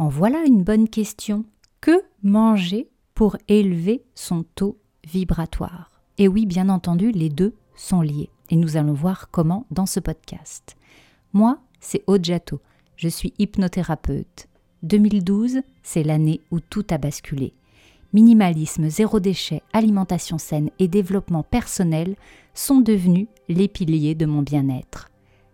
En voilà une bonne question. Que manger pour élever son taux vibratoire? Et oui, bien entendu, les deux sont liés. Et nous allons voir comment dans ce podcast. Moi, c'est Ojato. Je suis hypnothérapeute. 2012, c'est l'année où tout a basculé. Minimalisme, zéro déchet, alimentation saine et développement personnel sont devenus les piliers de mon bien-être.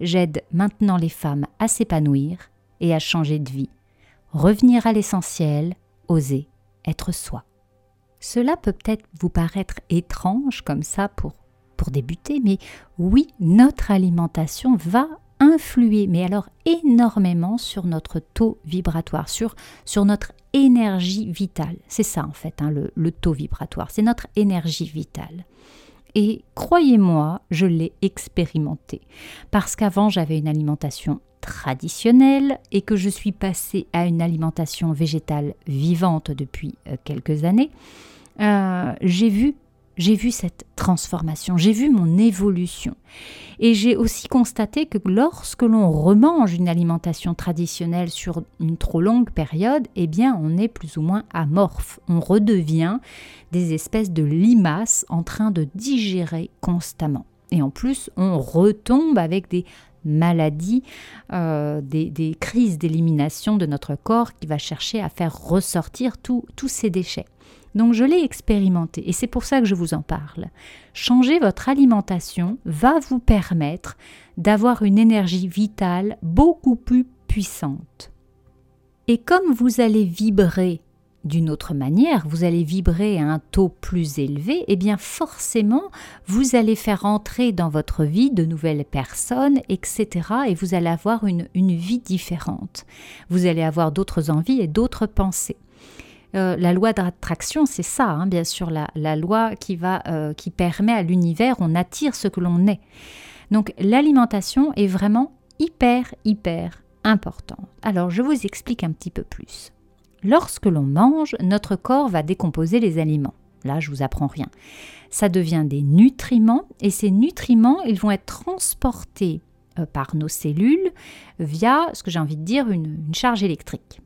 J'aide maintenant les femmes à s'épanouir et à changer de vie. Revenir à l'essentiel, oser être soi. Cela peut peut-être vous paraître étrange comme ça pour, pour débuter, mais oui, notre alimentation va influer, mais alors énormément sur notre taux vibratoire, sur, sur notre énergie vitale. C'est ça en fait, hein, le, le taux vibratoire, c'est notre énergie vitale. Et croyez-moi, je l'ai expérimenté. Parce qu'avant, j'avais une alimentation traditionnelle et que je suis passée à une alimentation végétale vivante depuis euh, quelques années, euh, j'ai vu j'ai vu cette transformation, j'ai vu mon évolution. Et j'ai aussi constaté que lorsque l'on remange une alimentation traditionnelle sur une trop longue période, eh bien on est plus ou moins amorphe. On redevient des espèces de limaces en train de digérer constamment. Et en plus, on retombe avec des maladies, euh, des, crises d'élimination de notre corps qui va chercher à faire ressortir tous ces déchets. Donc je l'ai expérimenté et c'est pour ça que je vous en parle. Changer votre alimentation va vous permettre d'avoir une énergie vitale beaucoup plus puissante. Et comme vous allez vibrer d'une autre manière, vous allez vibrer à un taux plus élevé, et eh bien forcément, vous allez faire entrer dans votre vie de nouvelles personnes, etc. Et vous allez avoir une, vie différente. Vous allez avoir d'autres envies et d'autres pensées. Euh, la loi d'attraction, c'est ça, hein, bien sûr, la, loi qui, va, euh, qui permet à l'univers, on attire ce que l'on est. Donc l'alimentation est vraiment hyper, hyper importante. Alors je vous explique un petit peu plus. Lorsque l'on mange, notre corps va décomposer les aliments. Là, je vous apprends rien. Ça devient des nutriments et ces nutriments, ils vont être transportés euh, par nos cellules via, ce que j'ai envie de dire, une charge électrique.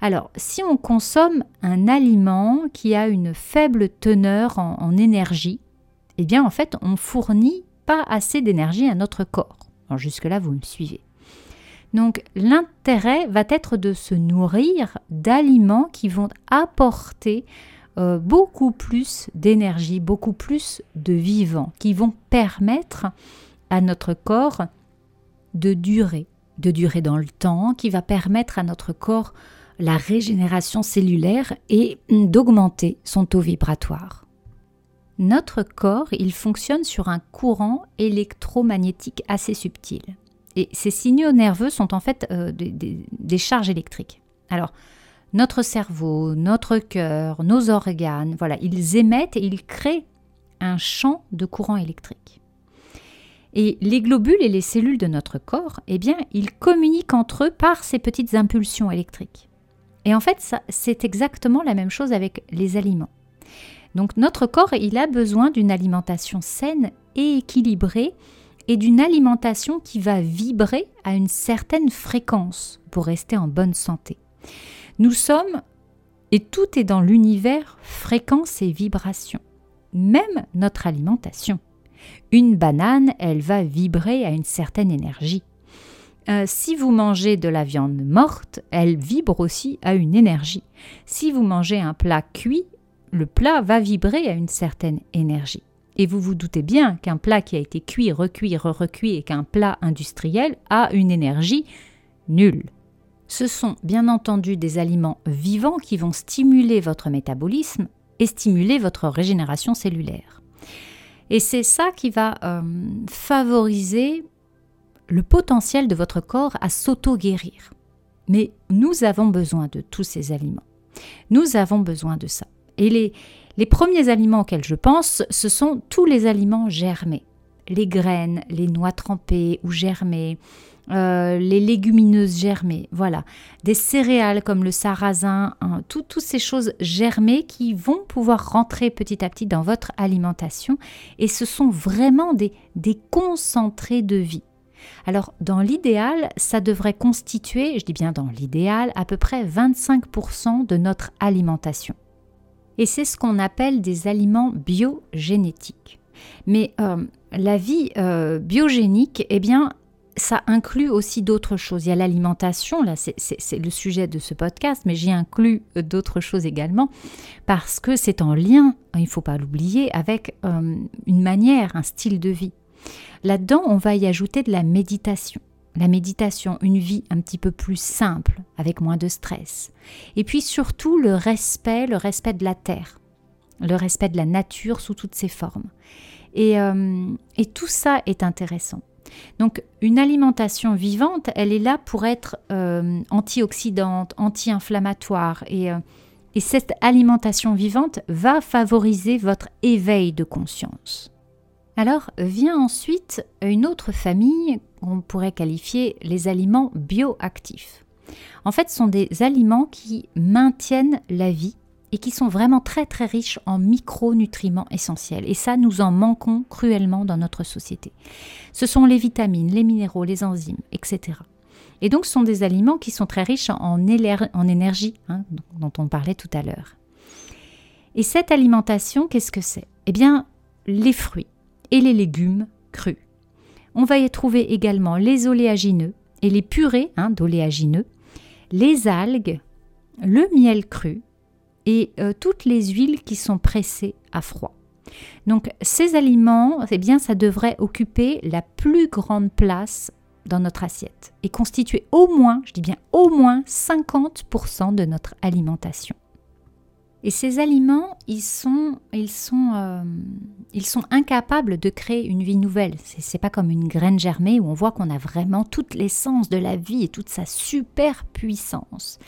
Alors, si on consomme un aliment qui a une faible teneur en, énergie, eh bien, en fait, on fournit pas assez d'énergie à notre corps. jusque-là, vous me suivez. Donc, l'intérêt va être de se nourrir d'aliments qui vont apporter euh, beaucoup plus d'énergie, beaucoup plus de vivant, qui vont permettre à notre corps de durer, de durer dans le temps, qui va permettre à notre corps la régénération cellulaire et d'augmenter son taux vibratoire. Notre corps, il fonctionne sur un courant électromagnétique assez subtil. Et ces signaux nerveux sont en fait euh, des, charges électriques. Alors, notre cerveau, notre cœur, nos organes, voilà, ils émettent et ils créent un champ de courant électrique. Et les globules et les cellules de notre corps, eh bien, ils communiquent entre eux par ces petites impulsions électriques. Et en fait, c'est exactement la même chose avec les aliments. Donc notre corps, il a besoin d'une alimentation saine et équilibrée et d'une alimentation qui va vibrer à une certaine fréquence pour rester en bonne santé. Nous sommes, et tout est dans l'univers, fréquence et vibration. Même notre alimentation. Une banane, elle va vibrer à une certaine énergie. Euh, si vous mangez de la viande morte, elle vibre aussi à une énergie. Si vous mangez un plat cuit, le plat va vibrer à une certaine énergie. Et vous vous doutez bien qu'un plat qui a été cuit, recuit, re-recuit et qu'un plat industriel a une énergie nulle. Ce sont bien entendu des aliments vivants qui vont stimuler votre métabolisme et stimuler votre régénération cellulaire. Et c'est ça qui va euh, favoriser le potentiel de votre corps à s'auto-guérir. Mais nous avons besoin de tous ces aliments. Nous avons besoin de ça. Et les, les premiers aliments auxquels je pense, ce sont tous les aliments germés. Les graines, les noix trempées ou germées, euh, les légumineuses germées, voilà. Des céréales comme le sarrasin, hein, toutes ces choses germées qui vont pouvoir rentrer petit à petit dans votre alimentation. Et ce sont vraiment des, des concentrés de vie. Alors dans l'idéal, ça devrait constituer, je dis bien dans l'idéal, à peu près 25% de notre alimentation. Et c'est ce qu'on appelle des aliments biogénétiques. Mais euh, la vie euh, biogénique, eh bien, ça inclut aussi d'autres choses. Il y a l'alimentation, là c'est le sujet de ce podcast, mais j'y inclus euh, d'autres choses également, parce que c'est en lien, il ne faut pas l'oublier, avec une manière, un style de vie. Là-dedans, on va y ajouter de la méditation. La méditation, une vie un petit peu plus simple, avec moins de stress. Et puis surtout le respect, le respect de la terre, le respect de la nature sous toutes ses formes. Et, euh, tout ça est intéressant. Donc une alimentation vivante, elle est là pour être euh, antioxydante, anti-inflammatoire. Et, euh, et cette alimentation vivante va favoriser votre éveil de conscience. Alors vient ensuite une autre famille qu'on pourrait qualifier les aliments bioactifs. En fait, ce sont des aliments qui maintiennent la vie et qui sont vraiment très très riches en micronutriments essentiels. Et ça, nous en manquons cruellement dans notre société. Ce sont les vitamines, les minéraux, les enzymes, etc. Et donc, ce sont des aliments qui sont très riches en, en énergie, hein, dont on parlait tout à l'heure. Et cette alimentation, qu'est-ce que c'est? Eh bien, les fruits et les légumes crus. On va y trouver également les oléagineux et les purées hein, d'oléagineux, les algues, le miel cru et euh, toutes les huiles qui sont pressées à froid. Donc ces aliments, eh ça devrait occuper la plus grande place dans notre assiette et constituer au moins, je dis bien au moins 50% de notre alimentation. Et ces aliments, euh, ils sont incapables de créer une vie nouvelle. C'est, pas comme une graine germée où on voit qu'on a vraiment toute l'essence de la vie et toute sa super puissance.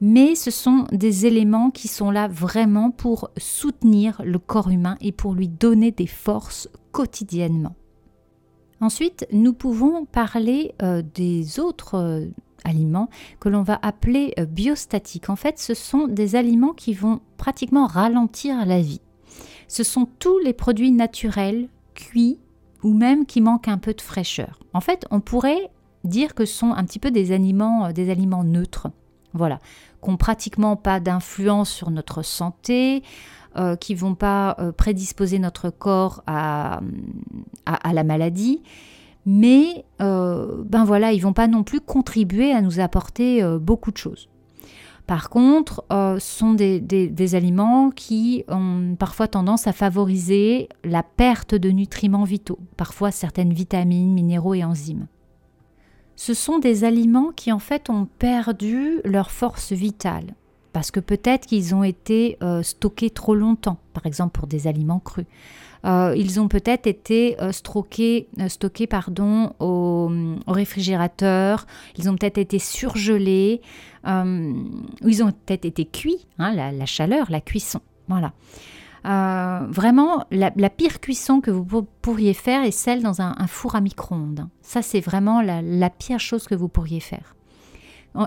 Mais ce sont des éléments qui sont là vraiment pour soutenir le corps humain et pour lui donner des forces quotidiennement. Ensuite, nous pouvons parler euh, des autres euh, aliments que l'on va appeler euh, biostatiques. En fait, ce sont des aliments qui vont pratiquement ralentir la vie. Ce sont tous les produits naturels, cuits ou même qui manquent un peu de fraîcheur. En fait, on pourrait dire que ce sont un petit peu des aliments, euh, des aliments neutres. Voilà, qui n'ont pratiquement pas d'influence sur notre santé, euh, qui vont pas prédisposer notre corps à la maladie mais euh, ben voilà, ils vont pas non plus contribuer à nous apporter euh, beaucoup de choses. Par contre, euh, ce sont des, aliments qui ont parfois tendance à favoriser la perte de nutriments vitaux, parfois certaines vitamines, minéraux et enzymes. Ce sont des aliments qui en fait ont perdu leur force vitale, parce que peut-être qu'ils ont été stockés trop longtemps, par exemple pour des aliments crus. Euh, ils ont peut-être été euh, stockés, euh, stockés pardon, au, réfrigérateur, ils ont peut-être été surgelés, ils ont peut-être été cuits, hein, la, chaleur, la cuisson. Voilà. vraiment, la, pire cuisson que vous pourriez faire est celle dans un, four à micro-ondes. Ça, c'est vraiment la, pire chose que vous pourriez faire.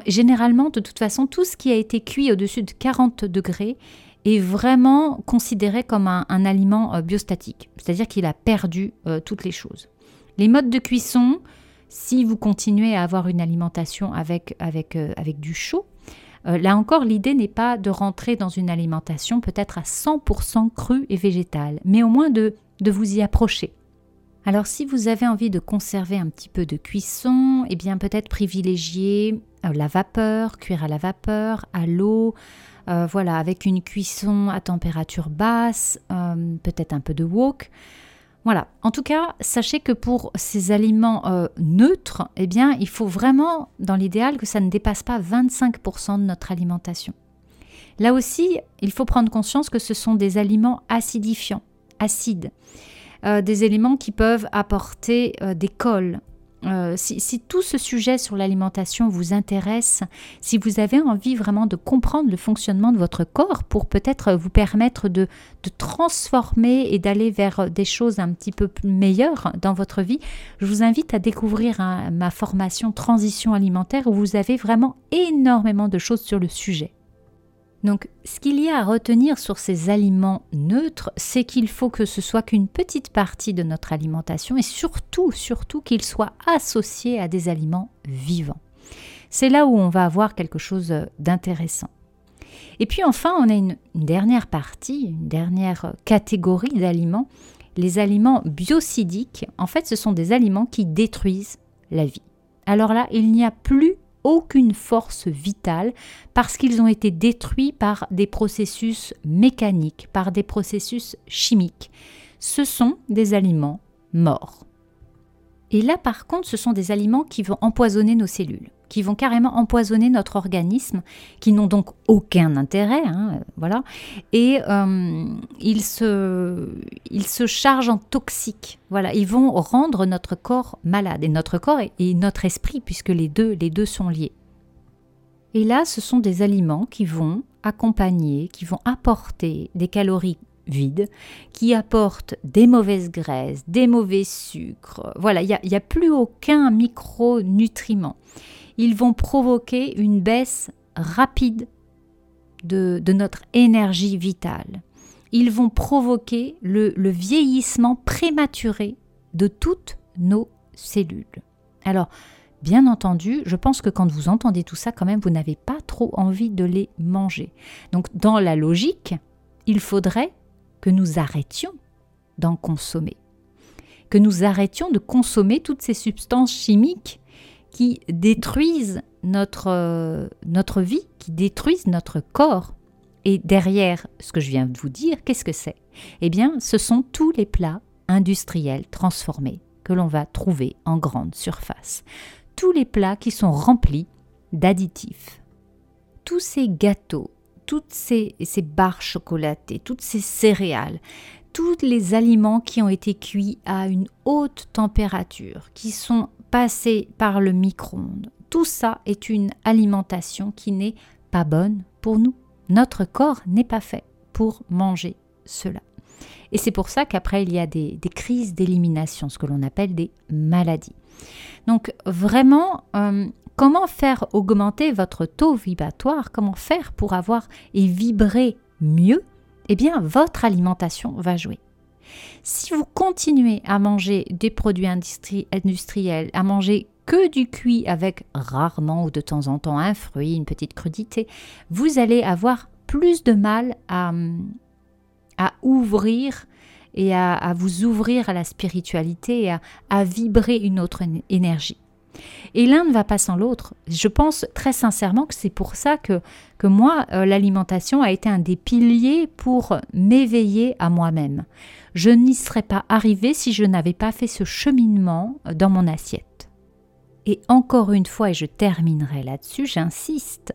Généralement, de toute façon, tout ce qui a été cuit au-dessus de 40 degrés est vraiment considéré comme un, aliment euh, biostatique, c'est-à-dire qu'il a perdu euh, toutes les choses. Les modes de cuisson, si vous continuez à avoir une alimentation avec, euh, du chaud, là encore, l'idée n'est pas de rentrer dans une alimentation peut-être à 100% crue et végétale, mais au moins de, vous y approcher. Alors si vous avez envie de conserver un petit peu de cuisson, eh bien peut-être privilégier la vapeur, cuire à la vapeur, à l'eau, euh, voilà, avec une cuisson à température basse, euh, peut-être un peu de wok. Voilà. En tout cas, sachez que pour ces aliments euh, neutres, eh bien, il faut vraiment, dans l'idéal, que ça ne dépasse pas 25% de notre alimentation. Là aussi, il faut prendre conscience que ce sont des aliments acidifiants, acides, des éléments qui peuvent apporter des cols, euh, si, tout ce sujet sur l'alimentation vous intéresse, si vous avez envie vraiment de comprendre le fonctionnement de votre corps pour peut-être vous permettre de, transformer et d'aller vers des choses un petit peu meilleures dans votre vie, je vous invite à découvrir hein, ma formation Transition alimentaire où vous avez vraiment énormément de choses sur le sujet. Donc, ce qu'il y a à retenir sur ces aliments neutres, c'est qu'il faut que ce soit qu'une petite partie de notre alimentation et surtout, surtout qu'ils soient associés à des aliments vivants. C'est là où on va avoir quelque chose d'intéressant. Et puis enfin, on a une, dernière partie, une dernière catégorie d'aliments, les aliments biocidiques. En fait, ce sont des aliments qui détruisent la vie. Alors là, il n'y a plus aucune force vitale parce qu'ils ont été détruits par des processus mécaniques, par des processus chimiques. Ce sont des aliments morts. Et là, par contre, ce sont des aliments qui vont empoisonner nos cellules qui vont carrément empoisonner notre organisme, qui n'ont donc aucun intérêt, hein, voilà, et euh, ils, se, ils se chargent en toxiques, voilà, ils vont rendre notre corps malade, et notre corps et, notre esprit, puisque les deux, les deux sont liés. Et là, ce sont des aliments qui vont accompagner, qui vont apporter des calories vides, qui apportent des mauvaises graisses, des mauvais sucres. Voilà, il n'y a, a, plus aucun micronutriment ils vont provoquer une baisse rapide de, notre énergie vitale. Ils vont provoquer le, vieillissement prématuré de toutes nos cellules. Alors, Bien entendu, je pense que quand vous entendez tout ça, quand même, vous n'avez pas trop envie de les manger. Donc, dans la logique, il faudrait que nous arrêtions d'en consommer, que nous arrêtions de consommer toutes ces substances chimiques qui détruisent notre, euh, notre vie, qui détruisent notre corps. Et derrière ce que je viens de vous dire, qu'est-ce que c'est? Eh bien, ce sont tous les plats industriels transformés que l'on va trouver en grande surface. Tous les plats qui sont remplis d'additifs. Tous ces gâteaux, toutes ces, ces barres chocolatées, toutes ces céréales, tous les aliments qui ont été cuits à une haute température, qui sont passer par le micro-ondes. Tout ça est une alimentation qui n'est pas bonne pour nous. Notre corps n'est pas fait pour manger cela. Et c'est pour ça qu'après, il y a des, crises d'élimination, ce que l'on appelle des maladies. Donc vraiment, euh, comment faire augmenter votre taux vibratoire? Comment faire pour avoir et vibrer mieux? Eh bien, votre alimentation va jouer. Si vous continuez à manger des produits industriels, à manger que du cuit avec rarement ou de temps en temps un fruit, une petite crudité, vous allez avoir plus de mal à, à ouvrir et à, vous ouvrir à la spiritualité et à vibrer une autre énergie. Et l'un ne va pas sans l'autre. Je pense très sincèrement que c'est pour ça que, moi, euh, l'alimentation a été un des piliers pour m'éveiller à moi-même. Je n'y serais pas arrivée si je n'avais pas fait ce cheminement dans mon assiette. Et encore une fois, et je terminerai là-dessus, j'insiste,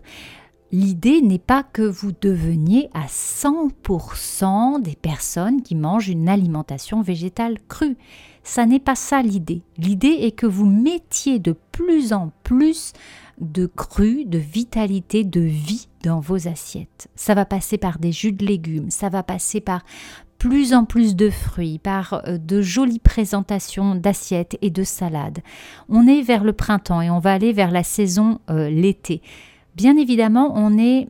l'idée n'est pas que vous deveniez à 100% des personnes qui mangent une alimentation végétale crue ça n'est pas ça l'idée. L'idée est que vous mettiez de plus en plus de cru, de vitalité, de vie dans vos assiettes. Ça va passer par des jus de légumes, ça va passer par plus en plus de fruits, par euh, de jolies présentations d'assiettes et de salades. On est vers le printemps et on va aller vers la saison euh, l'été. Bien évidemment, on est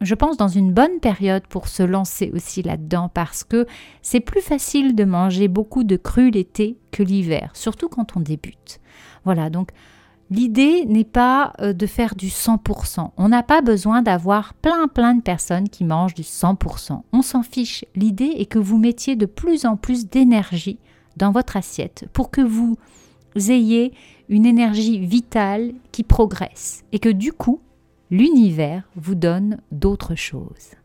je pense, dans une bonne période pour se lancer aussi là-dedans parce que c'est plus facile de manger beaucoup de cru l'été que l'hiver, surtout quand on débute. Voilà, donc l'idée n'est pas euh, de faire du 100%. On n'a pas besoin d'avoir plein plein de personnes qui mangent du 100%. On s'en fiche. L'idée est que vous mettiez de plus en plus d'énergie dans votre assiette pour que vous ayez une énergie vitale qui progresse et que du coup, l'univers vous donne d'autres choses.